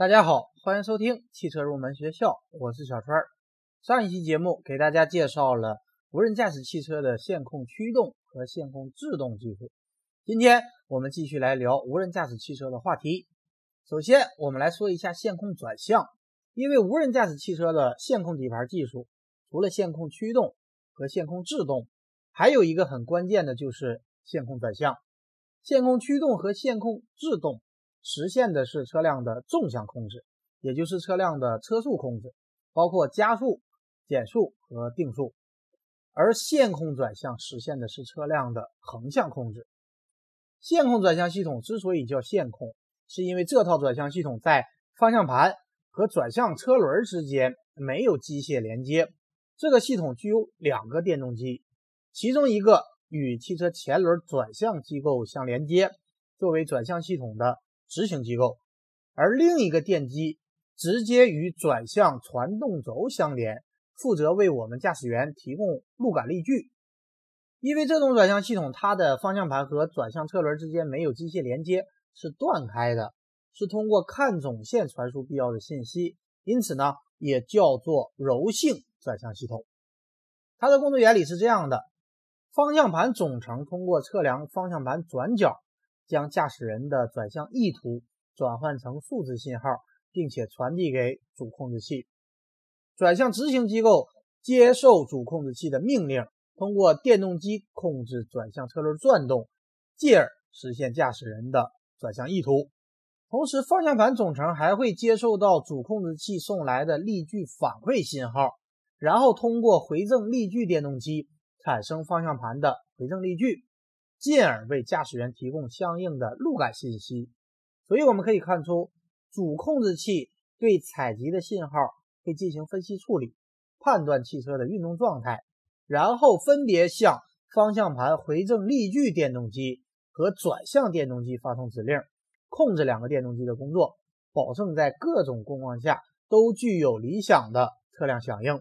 大家好，欢迎收听汽车入门学校，我是小川。上一期节目给大家介绍了无人驾驶汽车的线控驱动和线控制动技术。今天我们继续来聊无人驾驶汽车的话题。首先，我们来说一下线控转向。因为无人驾驶汽车的线控底盘技术，除了线控驱动和线控制动，还有一个很关键的就是线控转向。线控驱动和线控制动。实现的是车辆的纵向控制，也就是车辆的车速控制，包括加速、减速和定速；而线控转向实现的是车辆的横向控制。线控转向系统之所以叫线控，是因为这套转向系统在方向盘和转向车轮之间没有机械连接。这个系统具有两个电动机，其中一个与汽车前轮转向机构相连接，作为转向系统的。执行机构，而另一个电机直接与转向传动轴相连，负责为我们驾驶员提供路感力矩。因为这种转向系统，它的方向盘和转向车轮之间没有机械连接，是断开的，是通过看总线传输必要的信息，因此呢，也叫做柔性转向系统。它的工作原理是这样的：方向盘总成通过测量方向盘转角。将驾驶人的转向意图转换成数字信号，并且传递给主控制器。转向执行机构接受主控制器的命令，通过电动机控制转向车轮转动，继而实现驾驶人的转向意图。同时，方向盘总成还会接受到主控制器送来的力矩反馈信号，然后通过回正力矩电动机产生方向盘的回正力矩。进而为驾驶员提供相应的路感信息，所以我们可以看出，主控制器对采集的信号会进行分析处理，判断汽车的运动状态，然后分别向方向盘回正力矩电动机和转向电动机发送指令，控制两个电动机的工作，保证在各种工况下都具有理想的车辆响应。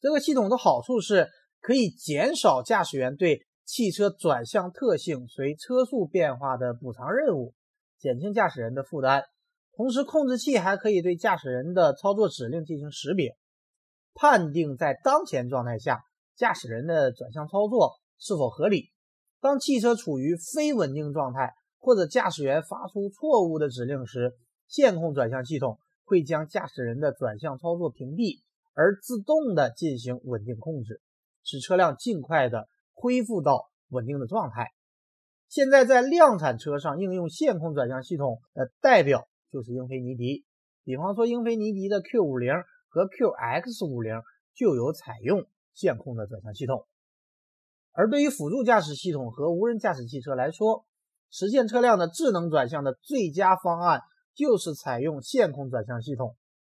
这个系统的好处是可以减少驾驶员对汽车转向特性随车速变化的补偿任务，减轻驾驶人的负担。同时，控制器还可以对驾驶人的操作指令进行识别，判定在当前状态下驾驶人的转向操作是否合理。当汽车处于非稳定状态，或者驾驶员发出错误的指令时，线控转向系统会将驾驶人的转向操作屏蔽，而自动的进行稳定控制，使车辆尽快的。恢复到稳定的状态。现在在量产车上应用线控转向系统的代表就是英菲尼迪。比方说，英菲尼迪的 Q50 和 QX50 就有采用线控的转向系统。而对于辅助驾驶系统和无人驾驶汽车来说，实现车辆的智能转向的最佳方案就是采用线控转向系统。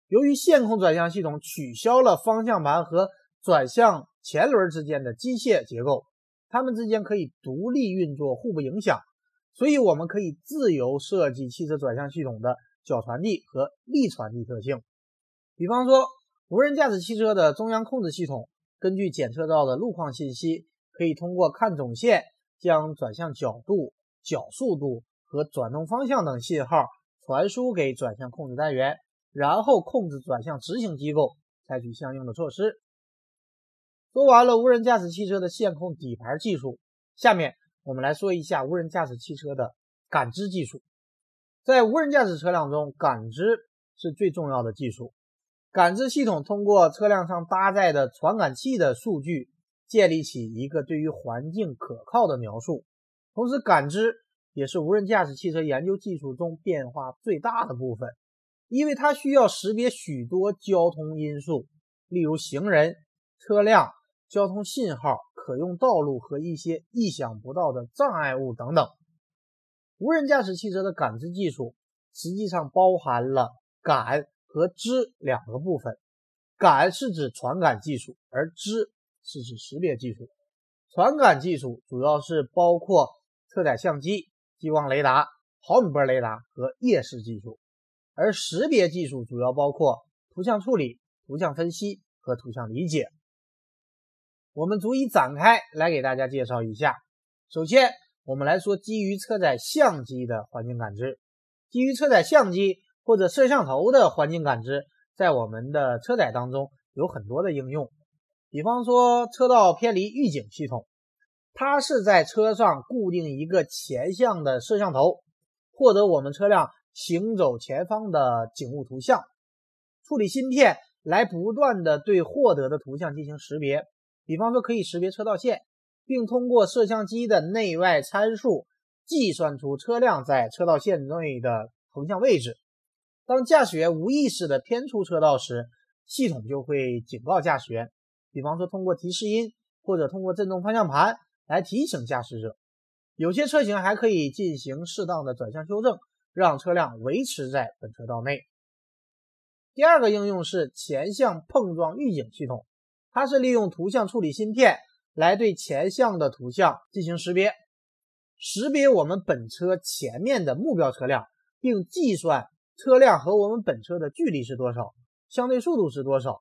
由于线控转向系统取消了方向盘和转向前轮之间的机械结构。它们之间可以独立运作，互不影响，所以我们可以自由设计汽车转向系统的角传递和力传递特性。比方说，无人驾驶汽车的中央控制系统根据检测到的路况信息，可以通过看总线将转向角度、角速度和转动方向等信号传输给转向控制单元，然后控制转向执行机构采取相应的措施。说完了无人驾驶汽车的线控底盘技术，下面我们来说一下无人驾驶汽车的感知技术。在无人驾驶车辆中，感知是最重要的技术。感知系统通过车辆上搭载的传感器的数据，建立起一个对于环境可靠的描述。同时，感知也是无人驾驶汽车研究技术中变化最大的部分，因为它需要识别许多交通因素，例如行人、车辆。交通信号、可用道路和一些意想不到的障碍物等等。无人驾驶汽车的感知技术实际上包含了感和知两个部分。感是指传感技术，而知是指识别技术。传感技术主要是包括车载相机、激光雷达、毫米波雷达和夜视技术，而识别技术主要包括图像处理、图像分析和图像理解。我们逐一展开来给大家介绍一下。首先，我们来说基于车载相机的环境感知。基于车载相机或者摄像头的环境感知，在我们的车载当中有很多的应用。比方说车道偏离预警系统，它是在车上固定一个前向的摄像头，获得我们车辆行走前方的景物图像，处理芯片来不断的对获得的图像进行识别。比方说可以识别车道线，并通过摄像机的内外参数计算出车辆在车道线内的横向位置。当驾驶员无意识的偏出车道时，系统就会警告驾驶员。比方说通过提示音或者通过震动方向盘来提醒驾驶者。有些车型还可以进行适当的转向修正，让车辆维持在本车道内。第二个应用是前向碰撞预警系统，它是利用图像处理芯片来对前向的图像进行识别，识别我们本车前面的目标车辆，并计算。车辆和我们本车的距离是多少？相对速度是多少？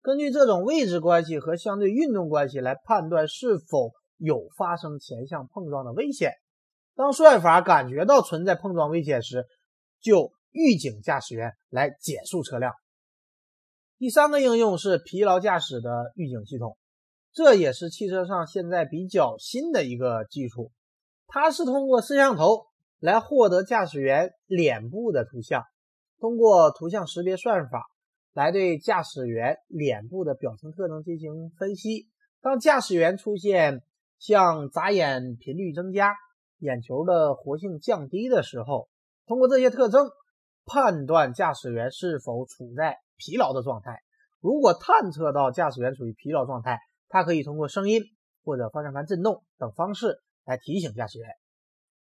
根据这种位置关系和相对运动关系来判断是否有发生前向碰撞的危险。当算法感觉到存在碰撞危险时，就预警驾驶员来减速车辆。第三个应用是疲劳驾驶的预警系统，这也是汽车上现在比较新的一个技术。它是通过摄像头来获得驾驶员脸部的图像。通过图像识别算法来对驾驶员脸部的表情特征进行分析。当驾驶员出现像眨眼频率增加、眼球的活性降低的时候，通过这些特征判断驾驶员是否处在疲劳的状态。如果探测到驾驶员处于疲劳状态，它可以通过声音或者方向盘震动等方式来提醒驾驶员。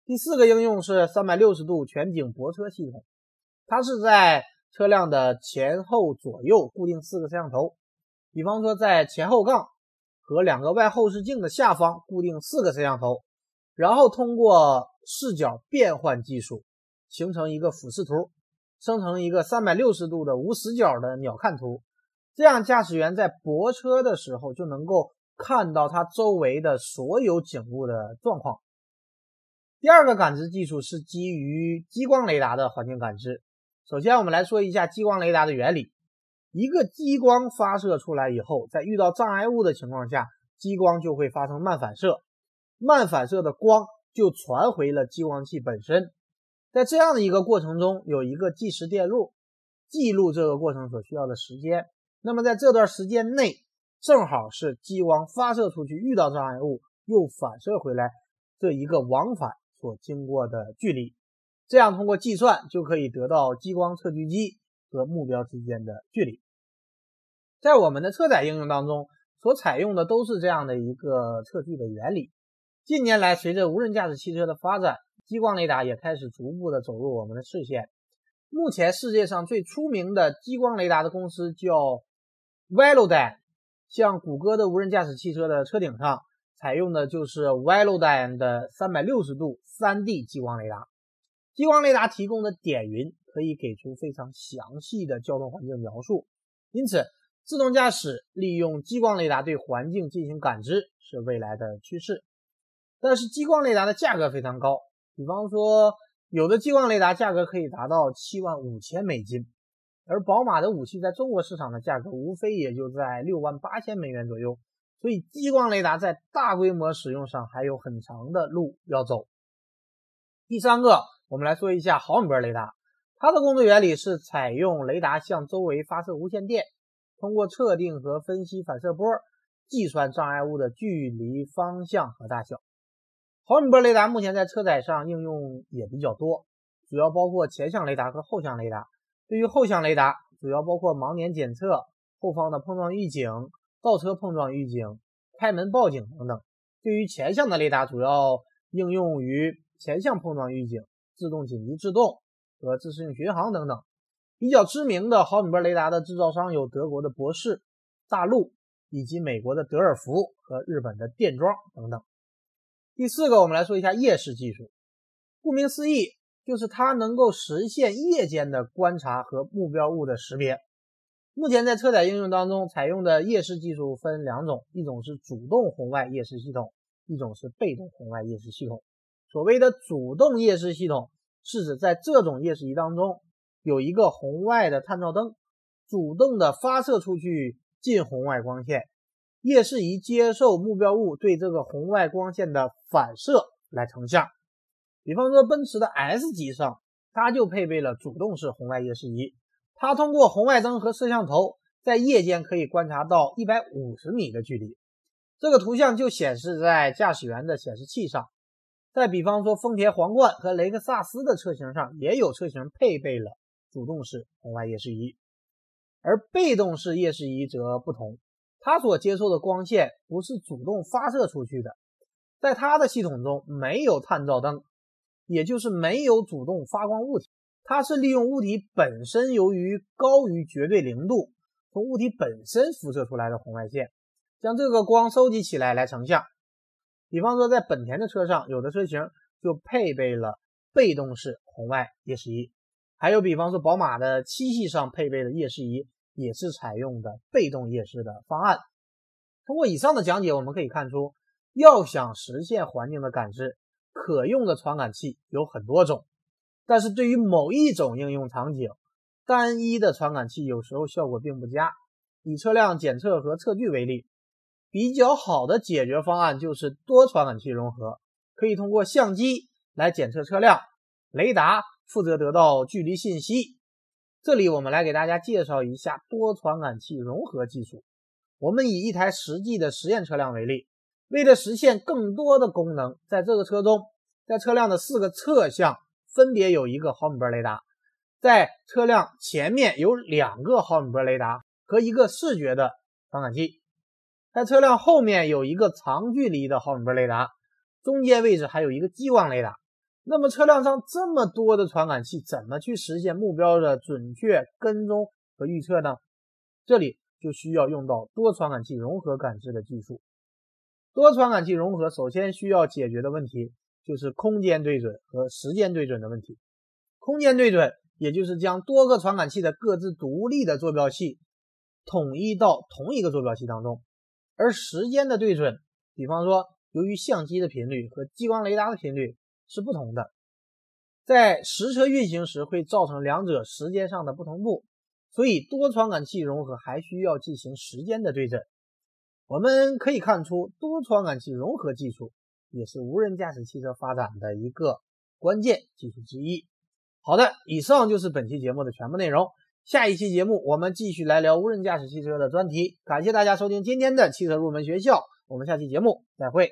第四个应用是三百六十度全景泊车系统。它是在车辆的前后左右固定四个摄像头，比方说在前后杠和两个外后视镜的下方固定四个摄像头，然后通过视角变换技术形成一个俯视图，生成一个三百六十度的无死角的鸟瞰图，这样驾驶员在泊车的时候就能够看到它周围的所有景物的状况。第二个感知技术是基于激光雷达的环境感知。首先，我们来说一下激光雷达的原理。一个激光发射出来以后，在遇到障碍物的情况下，激光就会发生慢反射，慢反射的光就传回了激光器本身。在这样的一个过程中，有一个计时电路记录这个过程所需要的时间。那么在这段时间内，正好是激光发射出去遇到障碍物又反射回来这一个往返所经过的距离。这样通过计算就可以得到激光测距机和目标之间的距离。在我们的车载应用当中，所采用的都是这样的一个测距的原理。近年来，随着无人驾驶汽车的发展，激光雷达也开始逐步的走入我们的视线。目前世界上最出名的激光雷达的公司叫 Velodyne，像谷歌的无人驾驶汽车的车顶上采用的就是 Velodyne 的三百六十度 3D 激光雷达。激光雷达提供的点云可以给出非常详细的交通环境描述，因此自动驾驶利用激光雷达对环境进行感知是未来的趋势。但是激光雷达的价格非常高，比方说有的激光雷达价格可以达到七万五千美金，而宝马的武器在中国市场的价格无非也就在六万八千美元左右，所以激光雷达在大规模使用上还有很长的路要走。第三个。我们来说一下毫米波雷达，它的工作原理是采用雷达向周围发射无线电，通过测定和分析反射波，计算障碍物的距离、方向和大小。毫米波雷达目前在车载上应用也比较多，主要包括前向雷达和后向雷达。对于后向雷达，主要包括盲点检测、后方的碰撞预警、倒车碰撞预警、开门报警等等。对于前向的雷达，主要应用于前向碰撞预警。自动紧急制动和自适应巡航等等，比较知名的毫米波雷达的制造商有德国的博世、大陆以及美国的德尔福和日本的电装等等。第四个，我们来说一下夜视技术。顾名思义，就是它能够实现夜间的观察和目标物的识别。目前在车载应用当中采用的夜视技术分两种，一种是主动红外夜视系统，一种是被动红外夜视系统。所谓的主动夜视系统，是指在这种夜视仪当中，有一个红外的探照灯，主动的发射出去近红外光线，夜视仪接受目标物对这个红外光线的反射来成像。比方说奔驰的 S 级上，它就配备了主动式红外夜视仪，它通过红外灯和摄像头，在夜间可以观察到一百五十米的距离。这个图像就显示在驾驶员的显示器上。再比方说，丰田皇冠和雷克萨斯的车型上也有车型配备了主动式红外夜视仪，而被动式夜视仪则不同，它所接受的光线不是主动发射出去的，在它的系统中没有探照灯，也就是没有主动发光物体，它是利用物体本身由于高于绝对零度，从物体本身辐射出来的红外线。将这个光收集起来来成像，比方说在本田的车上，有的车型就配备了被动式红外夜视仪，还有比方说宝马的七系上配备的夜视仪也是采用的被动夜视的方案。通过以上的讲解，我们可以看出，要想实现环境的感知，可用的传感器有很多种，但是对于某一种应用场景，单一的传感器有时候效果并不佳。以车辆检测和测距为例。比较好的解决方案就是多传感器融合，可以通过相机来检测车辆，雷达负责得到距离信息。这里我们来给大家介绍一下多传感器融合技术。我们以一台实际的实验车辆为例，为了实现更多的功能，在这个车中，在车辆的四个侧向分别有一个毫米波雷达，在车辆前面有两个毫米波雷达和一个视觉的传感器。在车辆后面有一个长距离的毫米波雷达，中间位置还有一个激光雷达。那么车辆上这么多的传感器，怎么去实现目标的准确跟踪和预测呢？这里就需要用到多传感器融合感知的技术。多传感器融合首先需要解决的问题就是空间对准和时间对准的问题。空间对准，也就是将多个传感器的各自独立的坐标系统一到同一个坐标系当中。而时间的对准，比方说，由于相机的频率和激光雷达的频率是不同的，在实车运行时会造成两者时间上的不同步，所以多传感器融合还需要进行时间的对准。我们可以看出，多传感器融合技术也是无人驾驶汽车发展的一个关键技术之一。好的，以上就是本期节目的全部内容。下一期节目，我们继续来聊无人驾驶汽车的专题。感谢大家收听今天的汽车入门学校，我们下期节目再会。